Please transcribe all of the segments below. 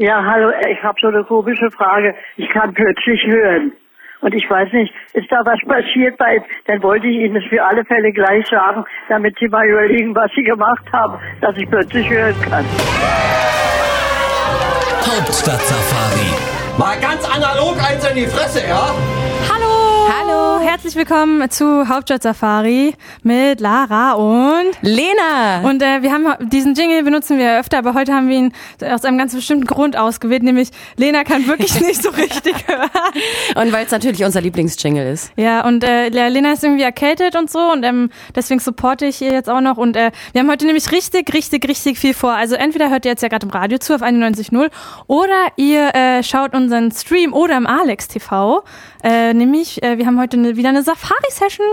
Ja, hallo, ich habe so eine komische Frage. Ich kann plötzlich hören. Und ich weiß nicht, ist da was passiert bei, dann wollte ich Ihnen das für alle Fälle gleich sagen, damit Sie mal überlegen, was Sie gemacht haben, dass ich plötzlich hören kann. Hauptstadt-Safari. Mal ganz analog eins in die Fresse, ja? Hallo, herzlich willkommen zu Hauptstadt Safari mit Lara und Lena. Und äh, wir haben diesen Jingle benutzen wir öfter, aber heute haben wir ihn aus einem ganz bestimmten Grund ausgewählt, nämlich Lena kann wirklich nicht so richtig hören. Und weil es natürlich unser Lieblingsjingle ist. Ja, und äh, Lena ist irgendwie erkältet und so und ähm, deswegen supporte ich ihr jetzt auch noch und äh, wir haben heute nämlich richtig, richtig, richtig viel vor. Also entweder hört ihr jetzt ja gerade im Radio zu auf 91.0 oder ihr äh, schaut unseren Stream oder im Alex TV, äh, nämlich äh, wir haben heute eine, wieder eine Safari-Session.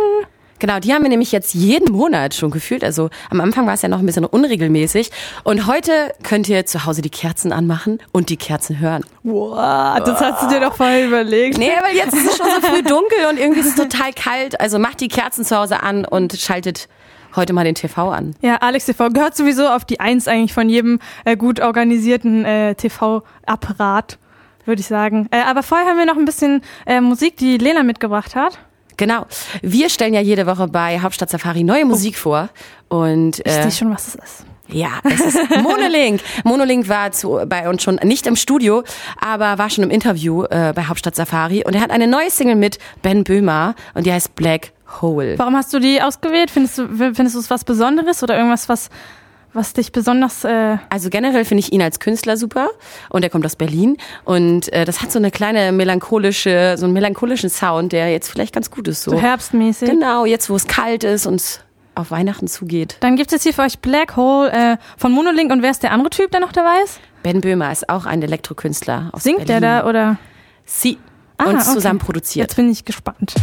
Genau, die haben wir nämlich jetzt jeden Monat schon gefühlt. Also am Anfang war es ja noch ein bisschen unregelmäßig. Und heute könnt ihr zu Hause die Kerzen anmachen und die Kerzen hören. Wow, das hast du dir doch vorher überlegt. Nee, weil jetzt ist es schon so früh dunkel und irgendwie ist es total kalt. Also macht die Kerzen zu Hause an und schaltet heute mal den TV an. Ja, Alex TV gehört sowieso auf die Eins eigentlich von jedem äh, gut organisierten äh, TV-Apparat, würde ich sagen. Äh, aber vorher haben wir noch ein bisschen äh, Musik, die Lena mitgebracht hat. Genau. Wir stellen ja jede Woche bei Hauptstadt Safari neue Musik vor. Und Ich äh, sehe schon, was es ist. Ja, es ist Monolink. Monolink war zu, bei uns schon nicht im Studio, aber war schon im Interview äh, bei Hauptstadt Safari und er hat eine neue Single mit Ben Böhmer und die heißt Black Hole. Warum hast du die ausgewählt? Findest du, findest du es was Besonderes oder irgendwas, was, was dich besonders... Äh Also generell finde ich ihn als Künstler super und er kommt aus Berlin und äh, das hat so eine kleine melancholische, so einen melancholischen Sound, der jetzt vielleicht ganz gut ist so. so herbstmäßig? Genau, jetzt wo es kalt ist und es auf Weihnachten zugeht. Dann gibt's jetzt hier für euch Black Hole äh, von Monolink und wer ist der andere Typ, der noch dabei ist? Ben Böhmer ist auch ein Elektrokünstler aus Singt Berlin. der da oder? Sie Ah, und okay. zusammen produziert. Jetzt bin ich gespannt.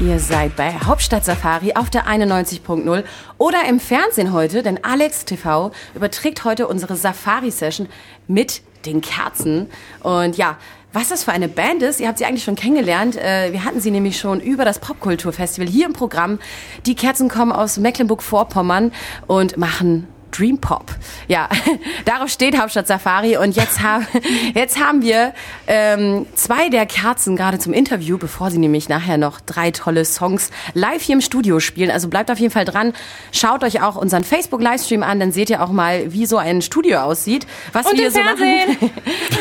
Ihr seid bei Hauptstadt Safari auf der 91.0 oder im Fernsehen heute, denn Alex TV überträgt heute unsere Safari-Session mit den Kerzen. Und ja, was das für eine Band ist, ihr habt sie eigentlich schon kennengelernt. Äh, Wir hatten sie nämlich schon über das Popkulturfestival hier im Programm. Die Kerzen kommen aus Mecklenburg-Vorpommern und machen Dream Pop. Ja, darauf steht Hauptstadt Safari und jetzt, haben jetzt haben wir ähm, zwei der Kerzen gerade zum Interview, bevor sie nämlich nachher noch drei tolle Songs live hier im Studio spielen. Also bleibt auf jeden Fall dran. Schaut euch auch unseren Facebook-Livestream an, dann seht ihr auch mal, wie so ein Studio aussieht. Was Und wir hier so Fernsehen. machen.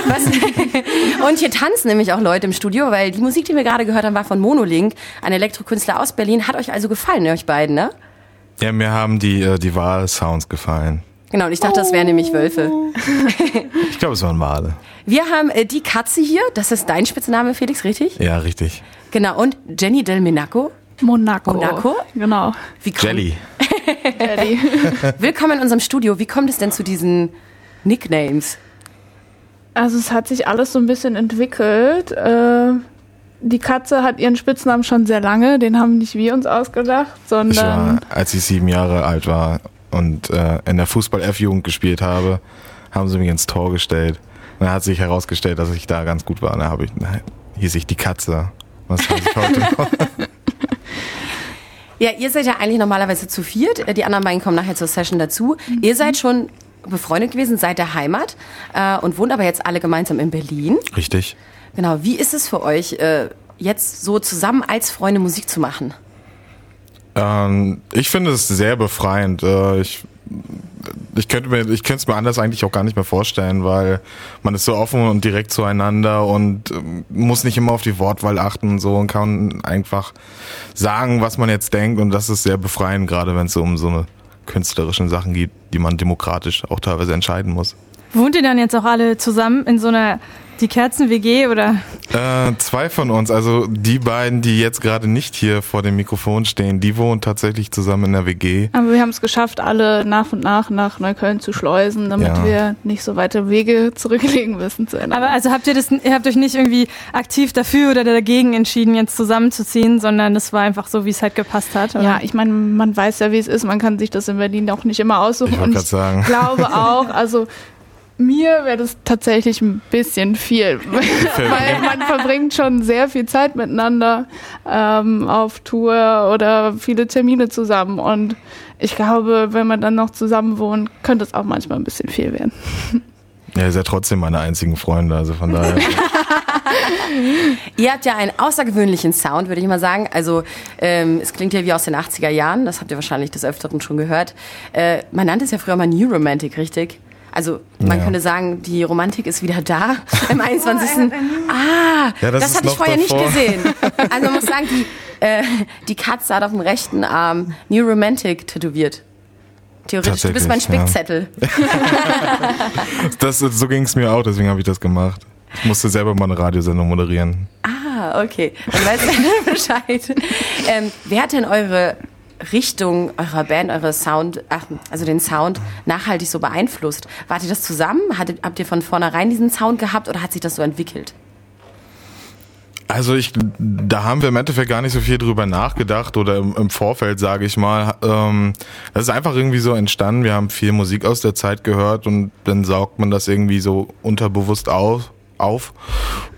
Was, und hier tanzen nämlich auch Leute im Studio, weil die Musik, die wir gerade gehört haben, war von Monolink, ein Elektrokünstler aus Berlin. Hat euch also gefallen, euch beiden, ne? Ja, mir haben die, äh, die Wahl-Sounds gefallen. Genau, und ich dachte, das wären nämlich Wölfe. Ich glaube, es waren Wale. Wir haben äh, die Katze hier, das ist dein Spitzname, Felix, richtig? Ja, richtig. Genau, und Jenny Del Menaco. Monaco. Monaco? Genau. Wie kommt- Jelly. Jelly. Willkommen in unserem Studio. Wie kommt es denn zu diesen Nicknames? Also es hat sich alles so ein bisschen entwickelt. Äh, die Katze hat ihren Spitznamen schon sehr lange, den haben nicht wir uns ausgedacht, Ich war, sondern als ich sieben Jahre alt war und äh, in der Fußball-F-Jugend gespielt habe, haben sie mich ins Tor gestellt. Und dann hat sich herausgestellt, dass ich da ganz gut war. Und dann habe ich, na, hieß ich die Katze. Was ich heute noch? Ja, ihr seid ja eigentlich normalerweise zu viert. Die anderen beiden kommen nachher zur Session dazu. Ihr seid schon befreundet gewesen seit der Heimat äh, und wohnt aber jetzt alle gemeinsam in Berlin. Richtig. Genau, wie ist es für euch, äh, jetzt so zusammen als Freunde Musik zu machen? Ähm, ich finde es sehr befreiend. Äh, ich ich könnte mir, ich könnte es mir anders eigentlich auch gar nicht mehr vorstellen, weil man ist so offen und direkt zueinander und ähm, muss nicht immer auf die Wortwahl achten und so und kann einfach sagen, was man jetzt denkt und das ist sehr befreiend, gerade wenn es so um so eine künstlerischen Sachen geht, die man demokratisch auch teilweise entscheiden muss. Wohnt ihr dann jetzt auch alle zusammen in so einer die Kerzen-WG oder? Äh, zwei von uns, also die beiden, die jetzt gerade nicht hier vor dem Mikrofon stehen, die wohnen tatsächlich zusammen in der WG. aber wir haben es geschafft, alle nach und nach nach Neukölln zu schleusen, damit Ja. wir nicht so weite Wege zurücklegen müssen zu. Aber also habt ihr das, ihr habt euch nicht irgendwie aktiv dafür oder dagegen entschieden, jetzt zusammenzuziehen, sondern das war einfach so, wie es halt gepasst hat. Oder? ja, ich meine, man weiß ja, wie es ist. Man kann sich das in Berlin auch nicht immer aussuchen. Ich wollte Und gerade sagen. glaube auch, also mir wäre das tatsächlich ein bisschen viel, weil man verbringt schon sehr viel Zeit miteinander ähm, auf Tour oder viele Termine zusammen und ich glaube, wenn man dann noch zusammen wohnt, könnte es auch manchmal ein bisschen viel werden. Ja, ihr seid trotzdem meine einzigen Freunde, also von daher. Ihr habt ja einen außergewöhnlichen Sound, würde ich mal sagen. Also ähm, es klingt ja wie aus den 80er Jahren, das habt ihr wahrscheinlich des Öfteren schon gehört. Äh, man nannte es ja früher mal New Romantic, richtig? Also man Ja. könnte sagen, die Romantik ist wieder da im 21. Ah, Ja, das das, hatte ich vorher davor. nicht gesehen. Also man muss sagen, die, äh, die Katze hat auf dem rechten Arm New Romantic tätowiert. Theoretisch, du bist mein Spickzettel. Das, so ging es mir auch, deswegen habe ich das gemacht. Ich musste selber mal eine Radiosendung moderieren. Ah, okay. Dann weiß ich Bescheid. Ähm, wer hat denn eure Richtung eurer Band, eure Sound, also den Sound nachhaltig so beeinflusst? Wart ihr das zusammen? Habt ihr von vornherein diesen Sound gehabt oder hat sich das so entwickelt? Also ich, da haben wir im Endeffekt gar nicht so viel drüber nachgedacht oder im, im Vorfeld, sage ich mal. Ähm, das ist einfach irgendwie so entstanden. Wir haben viel Musik aus der Zeit gehört und dann saugt man das irgendwie so unterbewusst auf. Auf.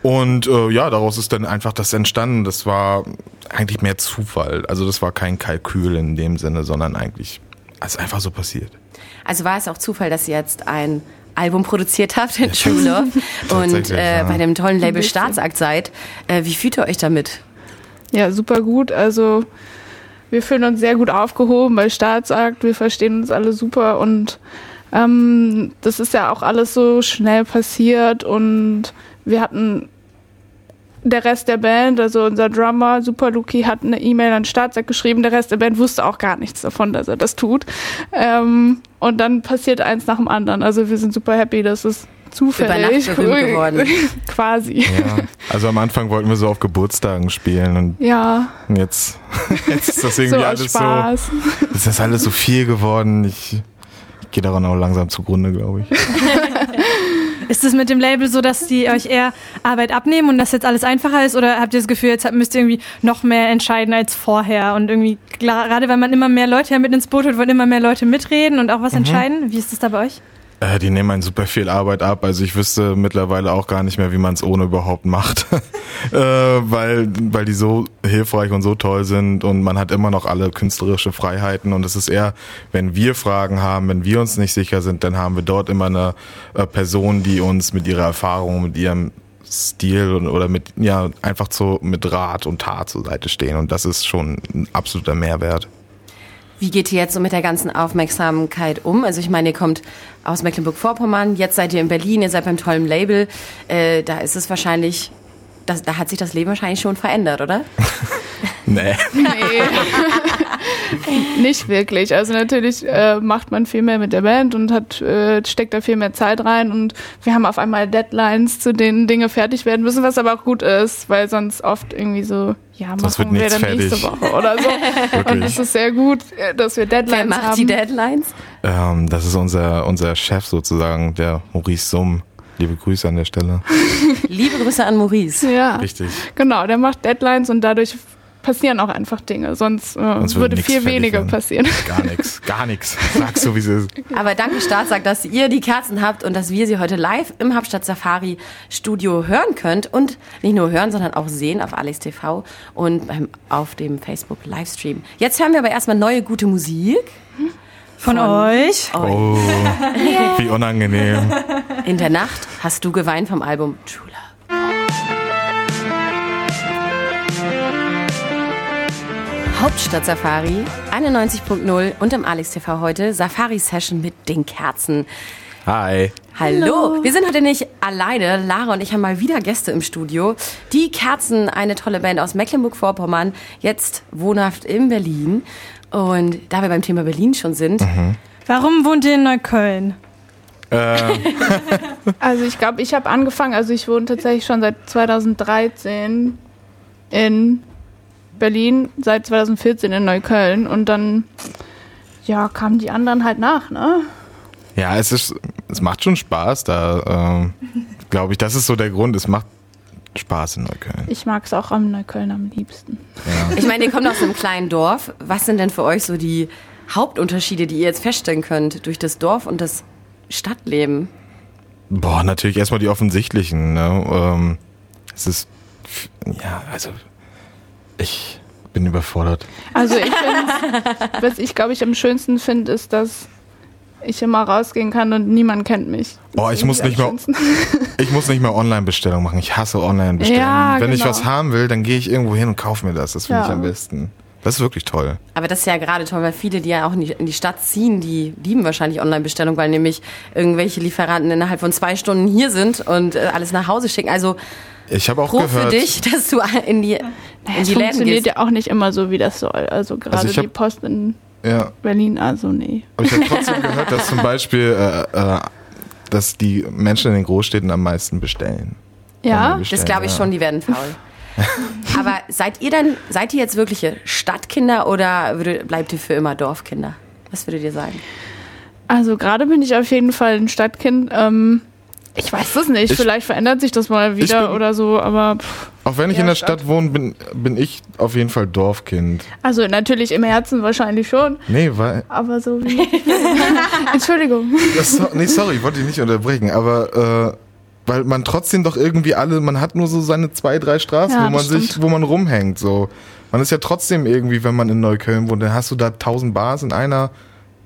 Und äh, ja, daraus ist dann einfach das entstanden. Das war eigentlich mehr Zufall. Also das war kein Kalkül in dem Sinne, sondern eigentlich es ist einfach so passiert. Also war es auch Zufall, dass ihr jetzt ein Album produziert habt in True Love und äh, ja. bei dem tollen Label Staatsakt seid. Äh, wie fühlt ihr euch damit? Ja, super gut. Also wir fühlen uns sehr gut aufgehoben bei Staatsakt. Wir verstehen uns alle super und ähm, das ist ja auch alles so schnell passiert und wir hatten der Rest der Band, also unser Drummer Super Luki, hat eine E-Mail an Staatsakt geschrieben. Der Rest der Band wusste auch gar nichts davon, dass er das tut. Ähm, und dann passiert eins nach dem anderen. Also wir sind super happy, dass es zufällig geworden. quasi. Ja. Also am Anfang wollten wir so auf Geburtstagen spielen und Ja, jetzt, jetzt ist das so irgendwie aus alles so. Spaß. Es ist alles so viel geworden. Ich, ich gehe daran auch langsam zugrunde, glaube ich. Ist es mit dem Label so, dass die euch eher Arbeit abnehmen und das jetzt alles einfacher ist? Oder habt ihr das Gefühl, jetzt müsst ihr irgendwie noch mehr entscheiden als vorher? Und irgendwie, klar, gerade weil man immer mehr Leute ja mit ins Boot holt, wollen immer mehr Leute mitreden und auch was entscheiden. Wie ist das da bei euch? Äh, die nehmen einen super viel Arbeit ab. Also ich wüsste mittlerweile auch gar nicht mehr, wie man es ohne überhaupt macht. äh, weil, weil die so hilfreich und so toll sind und man hat immer noch alle künstlerische Freiheiten und es ist eher, wenn wir Fragen haben, wenn wir uns nicht sicher sind, dann haben wir dort immer eine äh, Person, die uns mit ihrer Erfahrung, mit ihrem Stil oder mit, ja, einfach so mit Rat und Tat zur Seite stehen und das ist schon ein absoluter Mehrwert. Wie geht ihr jetzt so mit der ganzen Aufmerksamkeit um? Also ich meine, ihr kommt aus Mecklenburg-Vorpommern, jetzt seid ihr in Berlin, ihr seid beim tollen Label. Äh, da ist es wahrscheinlich, das, da hat sich das Leben wahrscheinlich schon verändert, oder? Nee. Nee. Nicht wirklich. Also natürlich äh, macht man viel mehr mit der Band und hat äh, steckt da viel mehr Zeit rein und wir haben auf einmal Deadlines, zu denen Dinge fertig werden müssen, was aber auch gut ist, weil sonst oft irgendwie so, ja, Sonst wird machen wir dann nächste fertig. Woche oder so. und es ist sehr gut, äh, dass wir Deadlines Wer macht haben. die Deadlines? Ähm, das ist unser, unser Chef sozusagen, der Maurice Summ. Liebe Grüße an der Stelle. Liebe Grüße an Maurice. Ja, Richtig. genau, der macht Deadlines und dadurch passieren auch einfach Dinge, sonst, äh, Sonst würde viel weniger werden. passieren. Gar nichts, gar nichts. Sag's so, wie es ist. Aber danke Staatsakt, dass ihr die Kerzen habt und dass wir sie heute live im Hauptstadt Safari Studio hören könnt und nicht nur hören, sondern auch sehen auf Alex TV und beim, auf dem Facebook Livestream. Jetzt hören wir aber erstmal neue gute Musik. Von, euch? Oh, wie unangenehm. In der Nacht hast du geweint vom Album True Love. Hauptstadt Safari 91.0 und im Alex TV heute Safari Session mit den Kerzen. Hi. Hallo. Wir sind heute nicht alleine. Lara und ich haben mal wieder Gäste im Studio. Die Kerzen, eine tolle Band aus Mecklenburg-Vorpommern, jetzt wohnhaft in Berlin. Und da wir beim Thema Berlin schon sind, Warum wohnt ihr in Neukölln? Also ich glaube, ich habe angefangen, also ich wohne tatsächlich schon seit 2013 in Berlin, seit 2014 in Neukölln und dann ja, kamen die anderen halt nach, ne? Ja, es ist, es macht schon Spaß da, ähm, glaube ich. Das ist so der Grund. Es macht Spaß in Neukölln. Ich mag es auch am Neukölln am liebsten. ich meine, ihr kommt aus einem kleinen Dorf. Was sind denn für euch so die Hauptunterschiede, die ihr jetzt feststellen könnt durch das Dorf und das Stadtleben? Boah, natürlich erstmal die offensichtlichen. Ne? Ähm, es ist, ja, also ich bin überfordert. Also ich finde, was ich glaube ich am schönsten finde, ist, dass ich immer rausgehen kann und niemand kennt mich. Boah, ich muss nicht mehr, ich muss nicht mehr Online-Bestellung machen. Ich hasse Online-Bestellungen. Ja, Wenn ich genau. was haben will, dann gehe ich irgendwo hin und kaufe mir das. Das finde Ja. ich am besten. Das ist wirklich toll. Aber das ist ja gerade toll, weil viele, die ja auch in die, in die Stadt ziehen, die lieben wahrscheinlich Online-Bestellung, weil nämlich irgendwelche Lieferanten innerhalb von zwei Stunden hier sind und äh, alles nach Hause schicken. Also Ich habe auch pro gehört. für dich, dass du in die, in Es die Läden funktioniert gehst. ja auch nicht immer so, wie das soll. Also gerade Also die Post in Ja, Berlin, also nee. aber ich habe trotzdem gehört, dass zum Beispiel, äh, äh, dass die Menschen in den Großstädten am meisten bestellen. Ja, Online Das bestellen, glaube ich ja. schon, die werden faul. Aber seid ihr denn, seid ihr jetzt wirkliche Stadtkinder oder würde, bleibt ihr für immer Dorfkinder? Was würdet ihr sagen? also gerade bin ich auf jeden Fall ein Stadtkind. Ähm, ich weiß es nicht, Ich- vielleicht verändert sich das mal wieder bin- oder so, aber pff. Auch wenn ich Ja, in der Stadt. Stadt wohne, bin, bin ich auf jeden Fall Dorfkind. also natürlich im Herzen wahrscheinlich schon, Nee, weil. aber so wie. Entschuldigung. Das, so- nee, sorry, ich wollte dich nicht unterbrechen, aber äh, weil man trotzdem doch irgendwie alle, man hat nur so seine zwei, drei Straßen, Ja, wo man das sich, stimmt. wo man rumhängt. So. Man ist ja trotzdem irgendwie, wenn man in Neukölln wohnt, dann hast du da tausend Bars in einer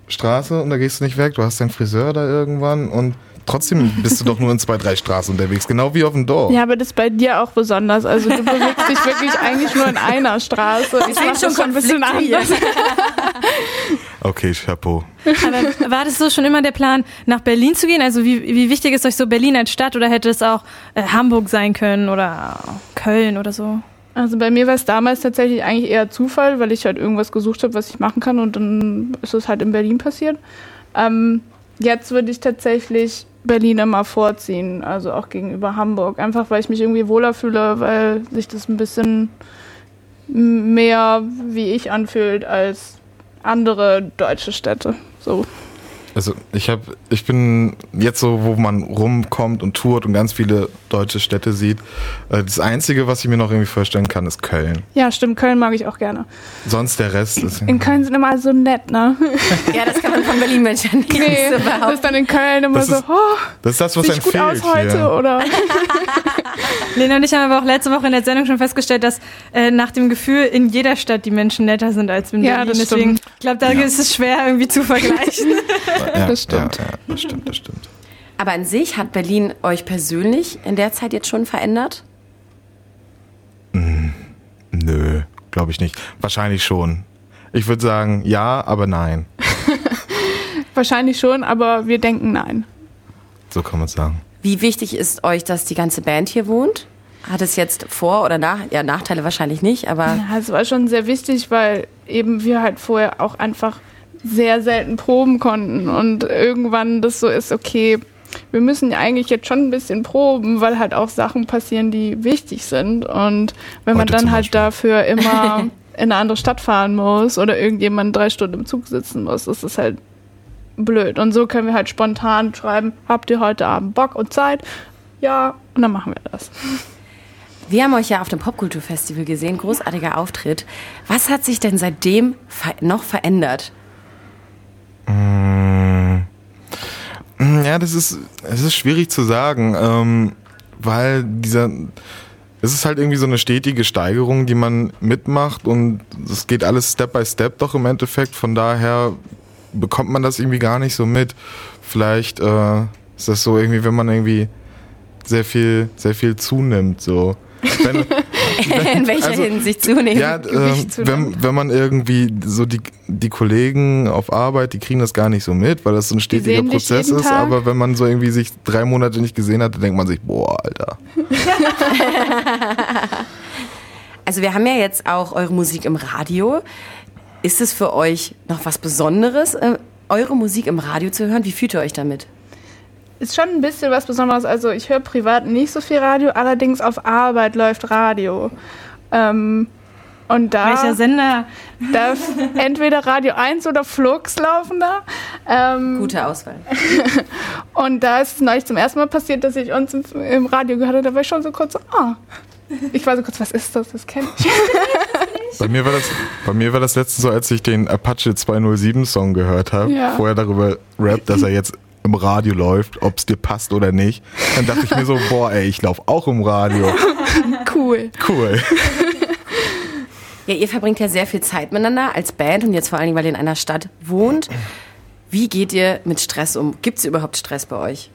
Straße und da gehst du nicht weg. Du hast deinen Friseur da irgendwann und trotzdem bist du doch nur in zwei, drei Straßen unterwegs, genau wie auf dem Dorf. Ja, aber das ist bei dir auch besonders. Also du bewegst dich wirklich eigentlich nur in einer Straße. Ich mach schon schon ein bisschen anders. Okay, Chapeau. Aber war das so schon immer der Plan, nach Berlin zu gehen? Also wie, wie wichtig ist euch so Berlin als Stadt oder hätte es auch äh, Hamburg sein können oder Köln oder so? Also bei mir war es damals tatsächlich eigentlich eher Zufall, weil ich halt irgendwas gesucht habe, was ich machen kann und dann ist es halt in Berlin passiert. Ähm, jetzt würde ich tatsächlich Berlin immer vorziehen, also auch gegenüber Hamburg. Einfach weil ich mich irgendwie wohler fühle, weil sich das ein bisschen mehr wie ich anfühlt als andere deutsche Städte. So. Also ich habe, ich bin jetzt so, wo man rumkommt und tourt und ganz viele deutsche Städte sieht. äh, Das Einzige, was ich mir noch irgendwie vorstellen kann, ist Köln. Ja, stimmt, Köln mag ich auch gerne. Sonst der Rest ist. In Köln sind immer so nett, ne? Ja, das kann man von Berlin-Menschen nicht Nee, so das ist dann in Köln immer Das so, ist- oh, Das ist das, was einem gut fehlt aus heute, hier. oder? Lena und ich haben aber auch letzte Woche in der Sendung schon festgestellt, dass äh, nach dem Gefühl in jeder Stadt die Menschen netter sind als in Ja, Berlin. das Deswegen, stimmt. ich glaube, da ist es schwer irgendwie zu vergleichen. Ja, Das stimmt. Ja, ja, das stimmt, das stimmt. Aber an sich hat Berlin euch persönlich in der Zeit jetzt schon verändert? Nö, glaube ich nicht. Wahrscheinlich schon. Ich würde sagen, ja, aber nein. Wahrscheinlich schon, aber wir denken nein. So kann man sagen. Wie wichtig ist euch, dass die ganze Band hier wohnt? Hat es jetzt Vor- oder Nach ja, Nachteile wahrscheinlich nicht, aber Ja, es war schon sehr wichtig, weil eben wir halt vorher auch einfach sehr selten proben konnten. Und irgendwann das so ist, okay, wir müssen ja eigentlich jetzt schon ein bisschen proben, weil halt auch Sachen passieren, die wichtig sind. Und wenn man Heute dann zum halt dafür immer in eine andere Stadt fahren muss oder irgendjemand drei Stunden im Zug sitzen muss, ist es halt blöd. Und so können wir halt spontan schreiben, habt ihr heute Abend Bock und Zeit? Ja, und dann machen wir das. wir haben euch ja auf dem Popkulturfestival gesehen, großartiger Auftritt. Was hat sich denn seitdem ver noch verändert? Mm, Ja, das ist, es ist schwierig zu sagen, ähm, weil dieser, es ist halt irgendwie so eine stetige Steigerung, die man mitmacht und es geht alles Step by Step doch im Endeffekt. Von daher bekommt man das irgendwie gar nicht so mit. Vielleicht äh, ist das so irgendwie, wenn man irgendwie sehr viel, sehr viel zunimmt, so. Wenn, in welcher Also, Hinsicht zunehmen? ja, zunehmen. wenn, wenn man irgendwie so die, die Kollegen auf Arbeit, die kriegen das gar nicht so mit, weil das so ein stetiger Prozess ist. Tag. Aber wenn man so irgendwie sich drei Monate nicht gesehen hat, dann denkt man sich, boah, Alter. Also wir haben ja jetzt auch eure Musik im Radio. Ist es für euch noch was Besonderes, äh, eure Musik im Radio zu hören? Wie fühlt ihr euch damit? Ist schon ein bisschen was Besonderes. Also ich höre privat nicht so viel Radio, allerdings auf Arbeit läuft Radio. Ähm, und da Welcher Sender? darf entweder Radio 1 oder Flux laufen da. Ähm, Gute Auswahl. und da ist es neulich zum ersten Mal passiert, dass ich uns im, im Radio gehört habe. Da war ich schon so kurz so, ah. Ich war so kurz, was ist das? Das kenne ich. Bei mir war das, bei mir war das letztens so, als ich den Apache 207 Song gehört habe, Ja. vorher darüber rappt, dass er jetzt im Radio läuft, ob es dir passt oder nicht. Dann dachte ich mir so, boah, ey, ich laufe auch im Radio. Cool. Cool. Ja, ihr verbringt ja sehr viel Zeit miteinander als Band und jetzt vor allen Dingen, weil ihr in einer Stadt wohnt. Wie geht ihr mit Stress um? Gibt es überhaupt Stress bei euch?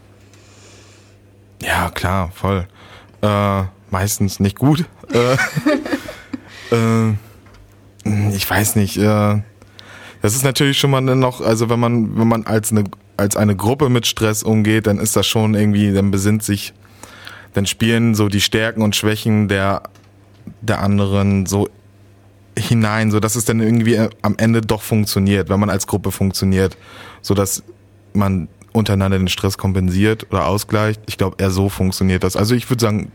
Ja, klar, voll. Äh, meistens nicht gut. Äh, äh, ich weiß nicht. Äh, das ist natürlich schon mal noch, also wenn man, wenn man als eine, als eine Gruppe mit Stress umgeht, dann ist das schon irgendwie, dann besinnt sich, dann spielen so die Stärken und Schwächen der, der anderen so hinein, so dass es dann irgendwie am Ende doch funktioniert, wenn man als Gruppe funktioniert, so dass man untereinander den Stress kompensiert oder ausgleicht. Ich glaube, eher so funktioniert das. Also ich würde sagen,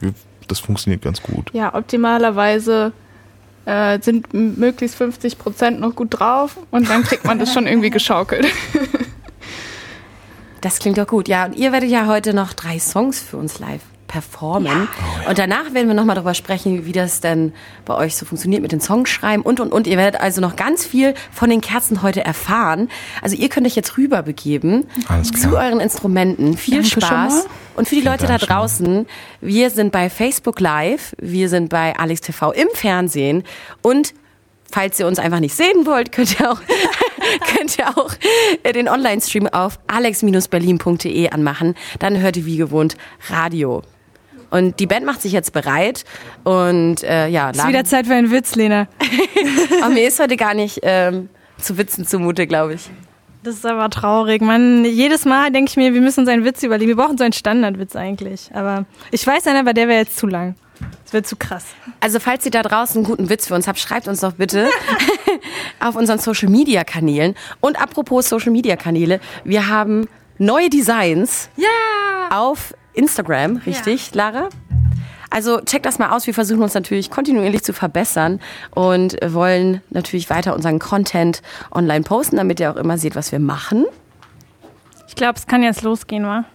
das funktioniert ganz gut. Ja, optimalerweise äh, sind möglichst 50 Prozent noch gut drauf und dann kriegt man das schon irgendwie geschaukelt. Das klingt doch gut. Ja, und ihr werdet ja heute noch drei Songs für uns live performen. Und danach werden wir nochmal darüber sprechen, wie das denn bei euch so funktioniert mit den Songschreiben und, und, und. Ihr werdet also noch ganz viel von den Kerzen heute erfahren. Also ihr könnt euch jetzt rüberbegeben Alles klar. zu euren Instrumenten. Viel Danke Spaß. Und für die Leute da draußen, wir sind bei Facebook Live, wir sind bei Alex TV im Fernsehen und Falls ihr uns einfach nicht sehen wollt, könnt ihr auch, könnt ihr auch den Online-Stream auf alex-berlin.de anmachen. Dann hört ihr wie gewohnt Radio. Und die Band macht sich jetzt bereit und äh, ja, Ist wieder Zeit für einen Witz, Lena. aber mir ist heute gar nicht ähm, zu Witzen zumute, glaube ich. Das ist aber traurig. Man, jedes Mal denke ich mir, wir müssen uns einen Witz überlegen. Wir brauchen so einen Standardwitz eigentlich. Aber ich weiß einen, aber der wäre jetzt zu lang. Das wäre zu krass. Also falls ihr da draußen einen guten Witz für uns habt, schreibt uns doch bitte auf unseren Social Media Kanälen. Und apropos Social Media Kanäle, wir haben neue Designs Ja! auf Instagram, richtig, Lara? Also checkt das mal aus. Wir versuchen uns natürlich kontinuierlich zu verbessern und wollen natürlich weiter unseren Content online posten, damit ihr auch immer seht, was wir machen. Ich glaube, es kann jetzt losgehen, wa?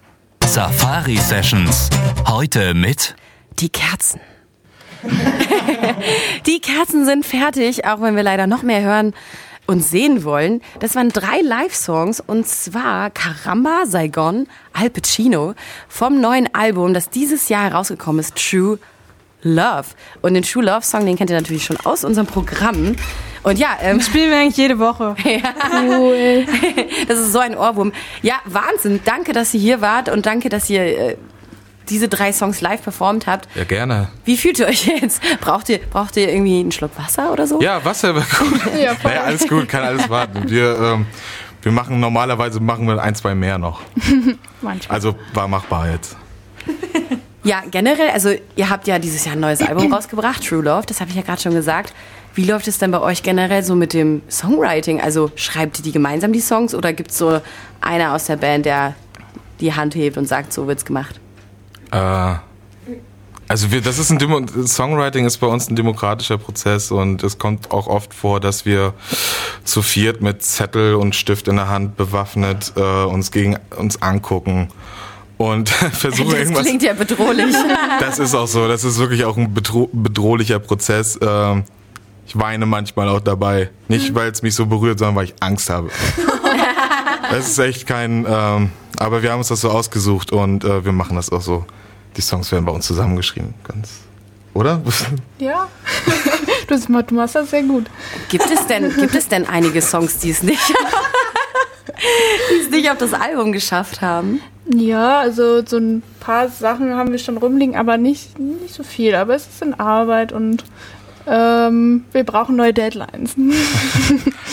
Safari Sessions. Heute mit Die Kerzen. die Kerzen sind fertig, auch wenn wir leider noch mehr hören und sehen wollen. Das waren drei Live-Songs und zwar Caramba, Saigon, Al Pacino vom neuen Album, das dieses Jahr herausgekommen ist, True Love. Und den True Love Song, den kennt ihr natürlich schon aus unserem Programm. Und ja, ähm, Spielen wir eigentlich jede Woche. Cool. das ist so ein Ohrwurm. Ja, Wahnsinn. Danke, dass ihr hier wart und danke, dass ihr äh, diese drei Songs live performt habt. Ja, gerne. Wie fühlt ihr euch jetzt? Braucht ihr, braucht ihr irgendwie einen Schluck Wasser oder so? Ja, Wasser wäre gut. Ja, naja, alles gut, kann alles warten. Wir, ähm, wir machen normalerweise machen wir ein, zwei mehr noch. Manchmal. Also war machbar jetzt. Ja, generell, also ihr habt ja dieses Jahr ein neues Album rausgebracht, True Love, das habe ich ja gerade schon gesagt. Wie läuft es denn bei euch generell so mit dem Songwriting? Also schreibt ihr die gemeinsam die Songs oder gibt es so einer aus der Band, der die Hand hebt und sagt, so wird's gemacht? Äh, also wir, das ist ein Demo Songwriting ist bei uns ein demokratischer Prozess und es kommt auch oft vor, dass wir zu viert mit Zettel und Stift in der Hand bewaffnet äh, uns gegen uns angucken und versuchen Das irgendwas. klingt ja bedrohlich. Das ist auch so. Das ist wirklich auch ein bedro bedrohlicher Prozess. Ähm, ich weine manchmal auch dabei. Nicht, weil es mich so berührt, sondern weil ich Angst habe. Es ist echt kein. Ähm, aber wir haben uns das so ausgesucht und äh, wir machen das auch so. Die Songs werden bei uns zusammengeschrieben. Ganz. Oder? Ja. Du, machst das sehr gut. gibt, es denn, gibt es denn einige Songs, die es nicht, die es nicht auf das Album geschafft haben? Ja, also so ein paar Sachen haben wir schon rumliegen, aber nicht, nicht so viel. Aber es ist in Arbeit und ähm, wir brauchen neue Deadlines.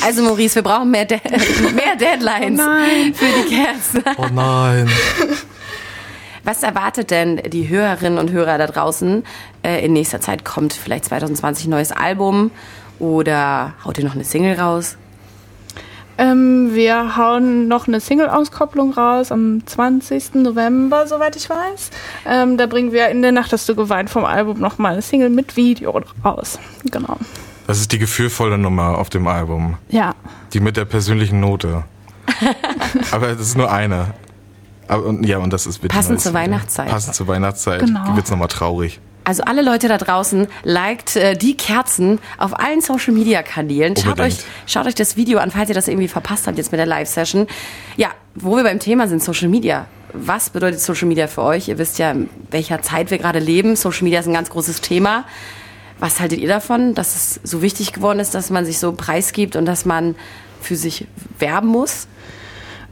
Also Maurice, wir brauchen mehr, De mehr Deadlines Oh für die Kerzen. oh nein. Was erwartet denn die Hörerinnen und Hörer da draußen? Äh, in nächster Zeit kommt vielleicht 2020 ein neues Album oder haut ihr noch eine Single raus? Ähm, wir hauen noch eine Single-Auskopplung raus am 20. November, soweit ich weiß. Ähm, da bringen wir in der Nacht hast du geweint vom Album nochmal eine Single mit Video raus. Genau. Das ist die gefühlvolle Nummer auf dem Album. Ja. Die mit der persönlichen Note. aber das ist nur eine. Aber, und, ja, und das ist wird Passend zur Weihnachtszeit. Passend zur Weihnachtszeit. Genau. Wird's nochmal traurig. Also alle Leute da draußen, liked äh, die Kerzen auf allen Social Media Kanälen. Schaut euch, schaut euch das Video an, falls ihr das irgendwie verpasst habt jetzt mit der Live-Session. Ja, wo wir beim Thema sind, Social Media. Was bedeutet Social Media für euch? Ihr wisst ja, in welcher Zeit wir gerade leben. Social Media ist ein ganz großes Thema. Was haltet ihr davon, dass es so wichtig geworden ist, dass man sich so preisgibt und dass man für sich werben muss?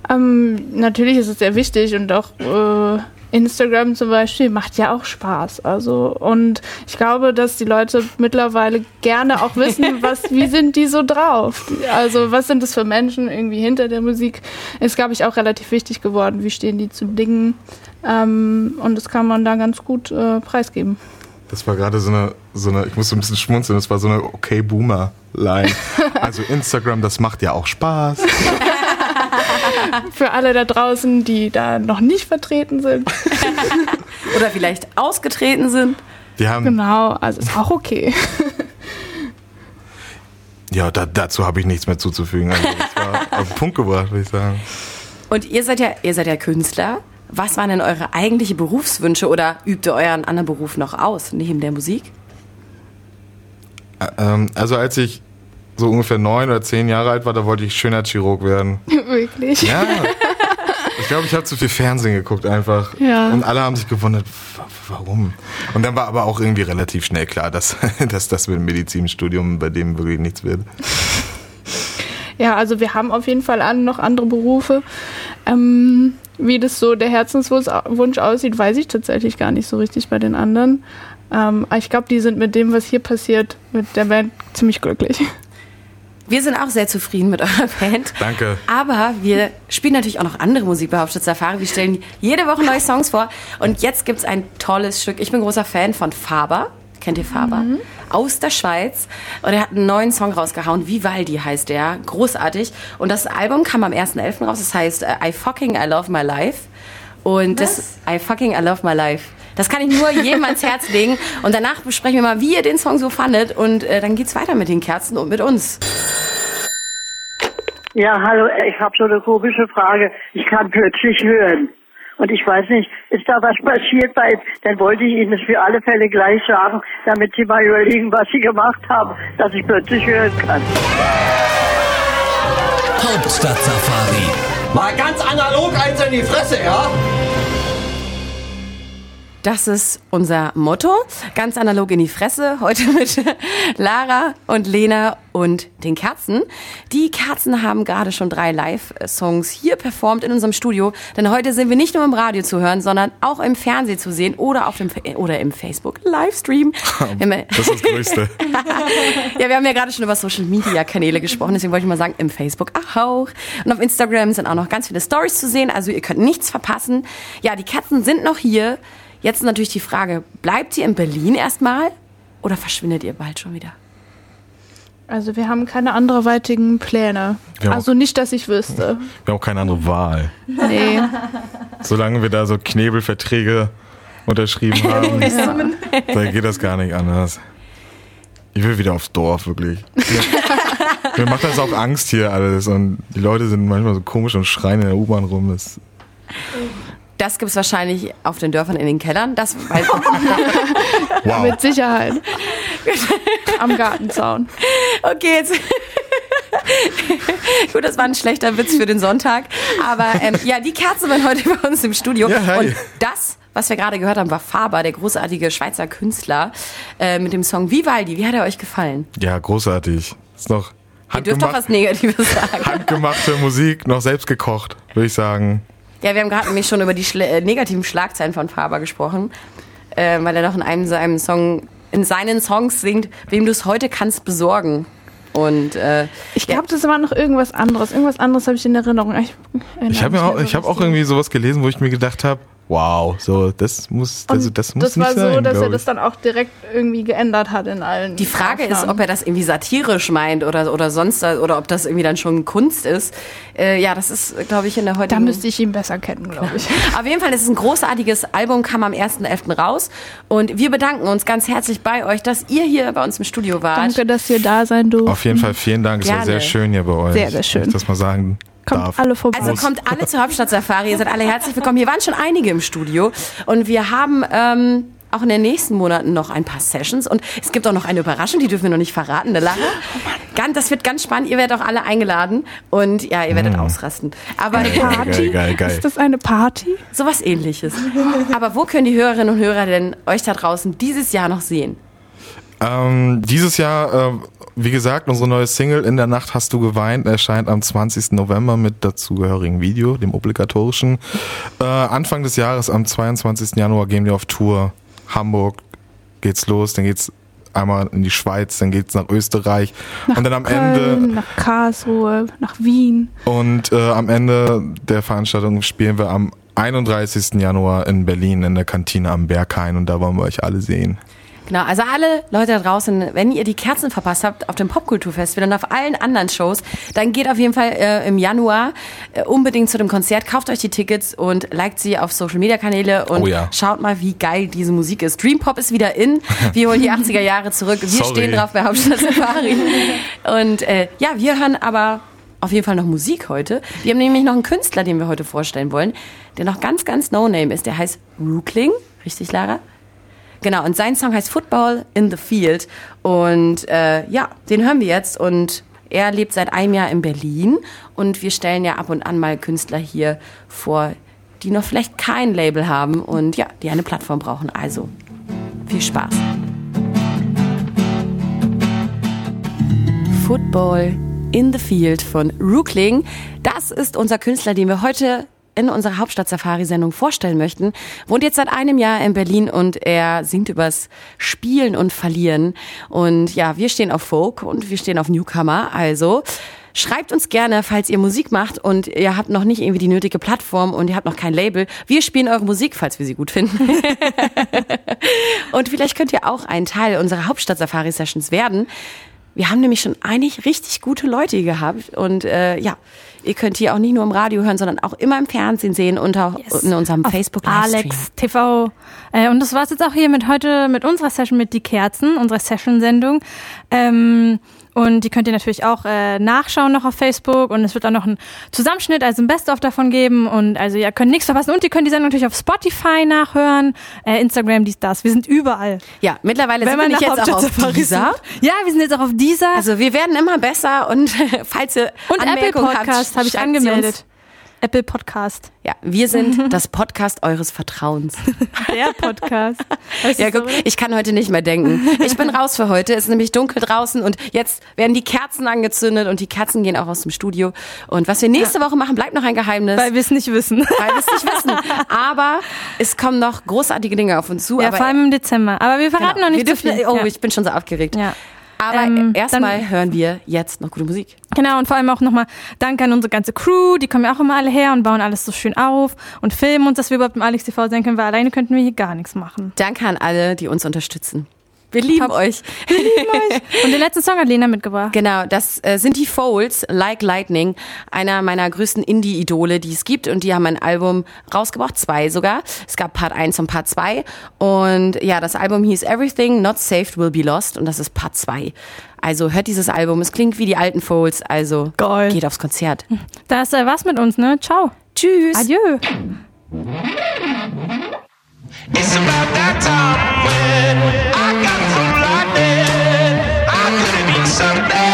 Ähm, natürlich ist es sehr wichtig und auch äh, Instagram zum Beispiel macht ja auch Spaß. Also und ich glaube, dass die Leute mittlerweile gerne auch wissen, was, wie sind die so drauf? Also was sind das für Menschen irgendwie hinter der Musik? Ist glaube ich auch relativ wichtig geworden. Wie stehen die zu Dingen? Ähm, und das kann man da ganz gut äh, preisgeben. Das war gerade so eine, so eine, ich musste ein bisschen schmunzeln, das war so eine okay Boomer-Line. Also Instagram, das macht ja auch Spaß. Für alle da draußen, die da noch nicht vertreten sind. Oder vielleicht ausgetreten sind. Die haben, Genau, also ist auch okay. ja, da, dazu habe ich nichts mehr zuzufügen. Also das war auf den Punkt gebracht, würde ich sagen. Und ihr seid ja, ihr seid ja Künstler. Was waren denn eure eigentlichen Berufswünsche oder übt ihr euren anderen Beruf noch aus, neben der Musik? Ähm, also als ich so ungefähr neun oder zehn Jahre alt war, da wollte ich Schönheitschirurg werden. Wirklich. Ja. Ich glaube, ich habe zu viel Fernsehen geguckt einfach. Ja. Und alle haben sich gewundert, wa- warum. Und dann war aber auch irgendwie relativ schnell klar, dass, dass das mit dem Medizinstudium bei dem wirklich nichts wird. Ja, also wir haben auf jeden Fall an, noch andere Berufe. Ähm, wie das so der Herzenswunsch Wunsch aussieht, weiß ich tatsächlich gar nicht so richtig bei den anderen. Ähm, aber ich glaube, die sind mit dem, was hier passiert, mit der Band ziemlich glücklich. Wir sind auch sehr zufrieden mit eurer Band. Danke. Aber wir spielen natürlich auch noch andere Musik bei Hauptstadt Safari. Wir stellen jede Woche neue Songs vor. Und jetzt gibt's ein tolles Stück. Ich bin großer Fan von Faber. Kennt ihr Faber? Aus der Schweiz. Und er hat einen neuen Song rausgehauen. Vivaldi heißt der. Großartig. Und das Album kam am 1.11. raus. Das heißt äh, I Fucking I Love My Life. Und das I Fucking I Love My Life. Das kann ich nur jedem ans Herz legen. Und danach besprechen wir mal, wie ihr den Song so fandet. Und äh, dann geht's weiter mit den Kerzen und mit uns. Ja, hallo, ich habe so eine komische Frage. Ich kann plötzlich hören. Und ich weiß nicht, ist da was passiert bei, dann wollte ich Ihnen das für alle Fälle gleich sagen, damit Sie mal überlegen, was Sie gemacht haben, dass ich plötzlich hören kann. Hauptstadt Safari. Mal ganz analog eins in die Fresse, ja? Das ist unser Motto. Ganz analog in die Fresse. Heute mit Lara und Lena und den Kerzen. Die Kerzen haben gerade schon drei Live-Songs hier performt in unserem Studio. Denn heute sind wir nicht nur im Radio zu hören, sondern auch im Fernsehen zu sehen oder auf dem oder im Facebook Livestream. Das ist das Größte. ja, wir haben ja gerade schon über Social Media Kanäle gesprochen, deswegen wollte ich mal sagen, im Facebook auch. Und auf Instagram sind auch noch ganz viele Stories zu sehen, also ihr könnt nichts verpassen. Ja, die Katzen sind noch hier. Jetzt ist natürlich die Frage, bleibt ihr in Berlin erstmal oder verschwindet ihr bald schon wieder? Also wir haben keine anderweitigen Pläne. Ja. Also nicht, dass ich wüsste. Wir haben auch keine andere Wahl. Nee. Solange wir da so Knebelverträge unterschrieben haben, da geht das gar nicht anders. Ich will wieder aufs Dorf, wirklich. Mir macht das auch Angst hier alles und die Leute sind manchmal so komisch und schreien in der U-Bahn rum. Das, Das gibt's wahrscheinlich auf den Dörfern in den Kellern. Das weiß wow. Mit Sicherheit. Am Gartenzaun. Okay, jetzt. Gut, das war ein schlechter Witz für den Sonntag. Aber ähm, ja, die Kerzen waren heute bei uns im Studio. Ja, hi. Und das, was wir gerade gehört haben, war Faber, der großartige Schweizer Künstler, äh, mit dem Song Vivaldi. Wie hat er euch gefallen? Ja, großartig. Ist noch Ihr dürft doch was Negatives sagen. handgemachte Musik, noch selbst gekocht, würde ich sagen. Ja, wir haben gerade nämlich schon über die Schle äh, negativen Schlagzeilen von Faber gesprochen, äh, weil er noch in einem seinem Song, in seinen Songs singt, wem du es heute kannst besorgen. Und äh, Ich glaube, das war noch irgendwas anderes. Irgendwas anderes habe ich in Erinnerung. Ich, Ich habe auch, ich hab auch irgendwie sowas gelesen, wo ich mir gedacht habe, wow, so das muss, also das muss das nicht war sein. so, dass er das dann auch direkt irgendwie geändert hat in allen. Die Frage ist, Aufnahmen. ob er das irgendwie satirisch meint oder, oder sonst, oder ob das irgendwie dann schon Kunst ist. Äh, ja, das ist, glaube ich, in der Da heutigen... müsste ich ihn besser kennen, glaube ich. Auf jeden Fall ist es ein großartiges Album, kam am 1.11. raus. Und wir bedanken uns ganz herzlich bei euch, dass ihr hier bei uns im Studio wart. Danke, dass ihr da sein durften. Auf jeden Fall vielen Dank, es war sehr schön hier bei euch. Sehr, sehr schön. Ich das mal sagen Kommt darf. alle vorbei. Also kommt alle zur Hauptstadt Safari, ihr seid alle herzlich willkommen. Hier waren schon einige im Studio und wir haben ähm, auch in den nächsten Monaten noch ein paar Sessions und es gibt auch noch eine Überraschung, die dürfen wir noch nicht verraten, eine Lara. Ganz, das wird ganz spannend. Ihr werdet auch alle eingeladen und ja, ihr werdet ausrasten. Aber Geil, geil, geil. Ist das eine Party? sowas ähnliches. Aber wo können die Hörerinnen und Hörer denn euch da draußen dieses Jahr noch sehen? Ähm, dieses Jahr, äh, wie gesagt, unsere neue Single In der Nacht hast du geweint erscheint am 20. November mit dazugehörigen Video, dem obligatorischen. Äh, Anfang des Jahres, am 22. Januar, gehen wir auf Tour. Hamburg geht's los, dann geht's einmal in die Schweiz, dann geht's nach Österreich und dann am Köln, Ende nach Karlsruhe, nach Wien. und äh, am Ende der Veranstaltung spielen wir am 31. Januar in Berlin in der Kantine am Berghain und da wollen wir euch alle sehen. Genau, also alle Leute da draußen, wenn ihr die Kerzen verpasst habt auf dem Popkulturfestival und auf allen anderen Shows, dann geht auf jeden Fall äh, im Januar äh, unbedingt zu dem Konzert, kauft euch die Tickets und liked sie auf Social Media Kanäle und Oh ja. schaut mal, wie geil diese Musik ist. Dream Pop ist wieder in. Wir holen die 80er Jahre zurück. Wir Sorry. stehen drauf bei Hauptstadt Safari. Und äh, ja, wir hören aber auf jeden Fall noch Musik heute. Wir haben nämlich noch einen Künstler, den wir heute vorstellen wollen, der noch ganz, ganz No-Name ist. Der heißt Rookling. Richtig, Lara? Genau, und sein Song heißt Football in the Field. Und äh, ja, den hören wir jetzt. Und er lebt seit einem Jahr in Berlin. Und wir stellen ja ab und an mal Künstler hier vor, die noch vielleicht kein Label haben und ja, die eine Plattform brauchen. Also viel Spaß. Football in the Field von Rookling. Das ist unser Künstler, den wir heute in unserer Hauptstadt-Safari-Sendung vorstellen möchten. Wohnt jetzt seit einem Jahr in Berlin und er singt übers Spielen und Verlieren. Und ja, wir stehen auf Folk und wir stehen auf Newcomer. Also schreibt uns gerne, falls ihr Musik macht und ihr habt noch nicht irgendwie die nötige Plattform und ihr habt noch kein Label. Wir spielen eure Musik, falls wir sie gut finden. und vielleicht könnt ihr auch ein Teil unserer Hauptstadt-Safari-Sessions werden. Wir haben nämlich schon eigentlich richtig gute Leute gehabt und äh, ja, ihr könnt hier auch nicht nur im Radio hören, sondern auch immer im Fernsehen sehen und auch in unserem Auf Facebook Livestream. Alex TV. Äh, und das war's jetzt auch hier mit heute mit unserer Session mit die Kerzen, unserer Session-Sendung. Ähm, und die könnt ihr natürlich auch äh, nachschauen noch auf Facebook und es wird auch noch ein Zusammenschnitt, also ein Best-of davon geben und also ihr könnt nichts verpassen und ihr könnt die Sendung natürlich auf Spotify nachhören, äh, Instagram, dies, das. Wir sind überall. Ja, mittlerweile Wenn sind wir nicht jetzt auch auf dieser. Ja, wir sind jetzt auch auf dieser Also wir werden immer besser und falls ihr und Apple Anmerkungen Podcast habe ich angemeldet. Apple Podcast. Ja, wir sind das Podcast eures Vertrauens. Der Podcast. Weißt Ja, guck, so? ich kann heute nicht mehr denken. Ich bin raus für heute. Es ist nämlich dunkel draußen und jetzt werden die Kerzen angezündet und die Kerzen gehen auch aus dem Studio. Und was wir nächste Woche machen, bleibt noch ein Geheimnis. Weil wir es nicht wissen. weil wir es nicht wissen. Aber es kommen noch großartige Dinge auf uns zu. Ja, aber vor allem im Dezember. Aber wir verraten genau, noch nicht wir dürfen, viel. Oh, ja. ich bin schon so aufgeregt. Ja. Aber Ähm, erstmal hören wir jetzt noch gute Musik. Genau, und vor allem auch nochmal Danke an unsere ganze Crew, die kommen ja auch immer alle her und bauen alles so schön auf und filmen uns, dass wir überhaupt im Alex TV sein können, weil alleine könnten wir hier gar nichts machen. Danke an alle, die uns unterstützen. Wir lieben Top. euch. Und den letzten Song hat Lena mitgebracht. Genau, das äh, sind die Folds, Like Lightning, einer meiner größten Indie-Idole, die es gibt. Und die haben ein Album rausgebracht, zwei sogar. Es gab Part 1 und Part 2. Und ja, das Album hieß Everything Not Saved Will Be Lost. Und das ist Part 2. Also hört dieses Album. Es klingt wie die alten Folds. Also Geil. geht aufs Konzert. Da ist äh, was mit uns, ne? Ciao. Tschüss. Adieu. It's about that time. something